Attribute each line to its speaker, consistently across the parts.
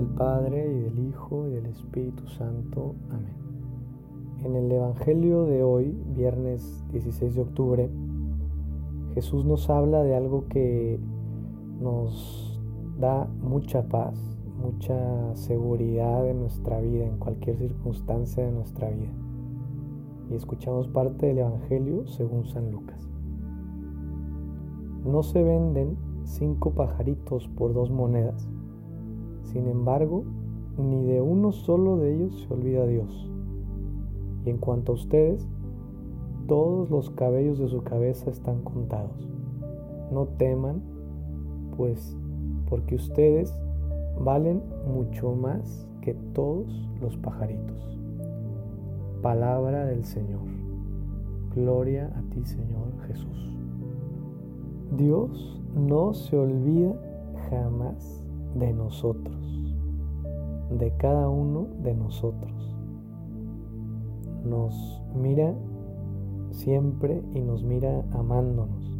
Speaker 1: del Padre y del Hijo y del Espíritu Santo. Amén. En el Evangelio de hoy, viernes 16 de octubre, Jesús nos habla de algo que nos da mucha paz, mucha seguridad en nuestra vida, en cualquier circunstancia de nuestra vida. Y escuchamos parte del Evangelio según San Lucas. No se venden cinco pajaritos por dos monedas sin embargo, ni de uno solo de ellos se olvida Dios. Y en cuanto a ustedes, todos los cabellos de su cabeza están contados. No teman, pues, porque ustedes valen mucho más que todos los pajaritos. Palabra del Señor. Gloria a ti, Señor Jesús. Dios no se olvida jamás de nosotros de cada uno de nosotros. Nos mira siempre y nos mira amándonos.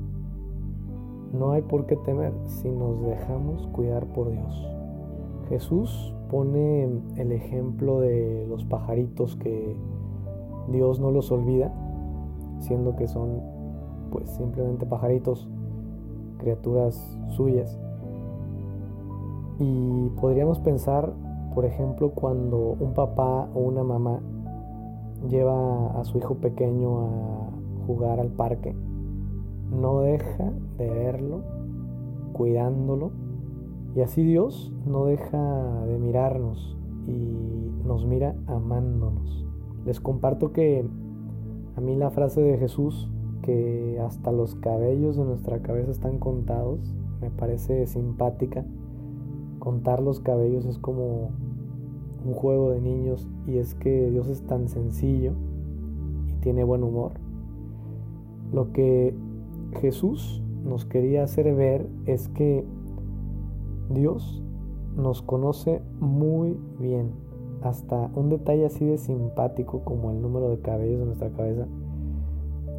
Speaker 1: No hay por qué temer si nos dejamos cuidar por Dios. Jesús pone el ejemplo de los pajaritos que Dios no los olvida, siendo que son pues simplemente pajaritos, criaturas suyas. Y podríamos pensar por ejemplo, cuando un papá o una mamá lleva a su hijo pequeño a jugar al parque, no deja de verlo, cuidándolo, y así Dios no deja de mirarnos y nos mira amándonos. Les comparto que a mí la frase de Jesús, que hasta los cabellos de nuestra cabeza están contados, me parece simpática contar los cabellos es como un juego de niños y es que Dios es tan sencillo y tiene buen humor. Lo que Jesús nos quería hacer ver es que Dios nos conoce muy bien, hasta un detalle así de simpático como el número de cabellos de nuestra cabeza,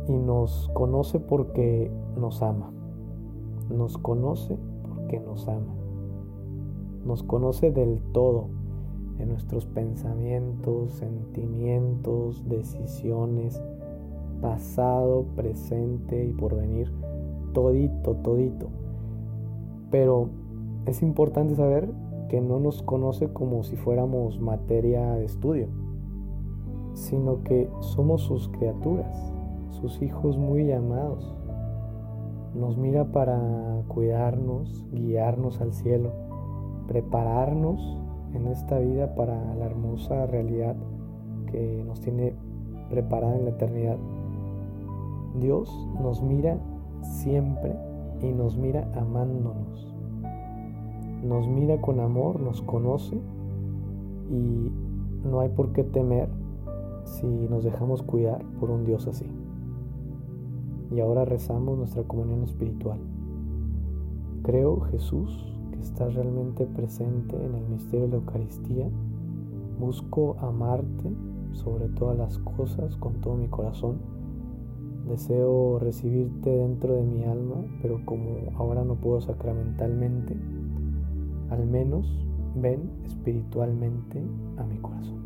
Speaker 1: y nos conoce porque nos ama, nos conoce porque nos ama nos conoce del todo en nuestros pensamientos, sentimientos, decisiones, pasado, presente y porvenir, todito, todito. Pero es importante saber que no nos conoce como si fuéramos materia de estudio, sino que somos sus criaturas, sus hijos muy amados. Nos mira para cuidarnos, guiarnos al cielo prepararnos en esta vida para la hermosa realidad que nos tiene preparada en la eternidad. Dios nos mira siempre y nos mira amándonos. Nos mira con amor, nos conoce y no hay por qué temer si nos dejamos cuidar por un Dios así. Y ahora rezamos nuestra comunión espiritual. Creo, Jesús, estás realmente presente en el misterio de la Eucaristía. Busco amarte sobre todas las cosas con todo mi corazón. Deseo recibirte dentro de mi alma, pero como ahora no puedo sacramentalmente, al menos ven espiritualmente a mi corazón.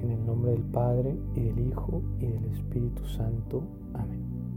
Speaker 1: En el nombre del Padre y del Hijo y del Espíritu Santo. Amén.